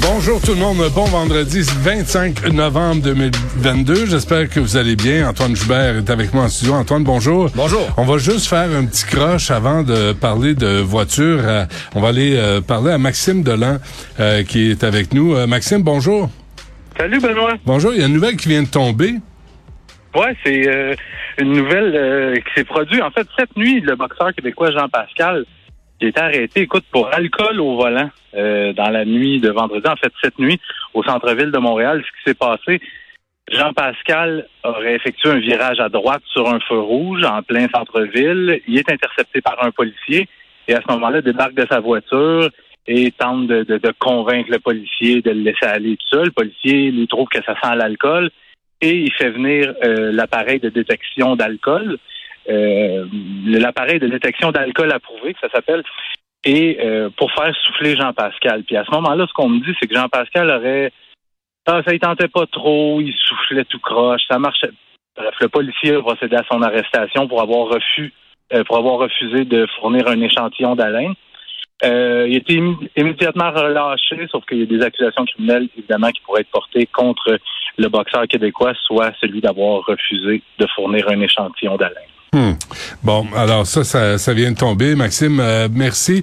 Bonjour tout le monde, bon vendredi 25 novembre 2022. J'espère que vous allez bien. Antoine Joubert est avec moi en studio. Antoine, bonjour. Bonjour. On va juste faire un petit croche avant de parler de voiture. Euh, on va aller euh, parler à Maxime Delan euh, qui est avec nous. Euh, Maxime, bonjour. Salut Benoît. Bonjour, il y a une nouvelle qui vient de tomber. Ouais, c'est euh, une nouvelle euh, qui s'est produite. En fait, cette nuit, le boxeur québécois Jean-Pascal qui a été arrêté, écoute, pour alcool au volant euh, dans la nuit de vendredi. En fait, cette nuit, au centre-ville de Montréal, ce qui s'est passé, Jean-Pascal aurait effectué un virage à droite sur un feu rouge en plein centre-ville. Il est intercepté par un policier et à ce moment-là, débarque de sa voiture et tente de, de- de convaincre le policier de le laisser aller tout seul. Le policier lui trouve que ça sent l'alcool et il fait venir euh, l'appareil de détection d'alcool. Euh, l'appareil de détection d'alcool approuvé, que ça s'appelle, et euh, pour faire souffler Jean-Pascal. Puis à ce moment-là, ce qu'on me dit, c'est que Jean-Pascal aurait ah, ça il tentait pas trop, il soufflait tout croche, ça marchait. Bref, le policier a procédé à son arrestation pour avoir refus, euh, pour avoir refusé de fournir un échantillon d'haleine. Euh, il a été immédiatement relâché, sauf qu'il y a des accusations criminelles, évidemment, qui pourraient être portées contre le boxeur québécois, soit celui d'avoir refusé de fournir un échantillon d'haleine. Hmm. Bon, alors ça, ça, ça vient de tomber. Maxime, euh, merci.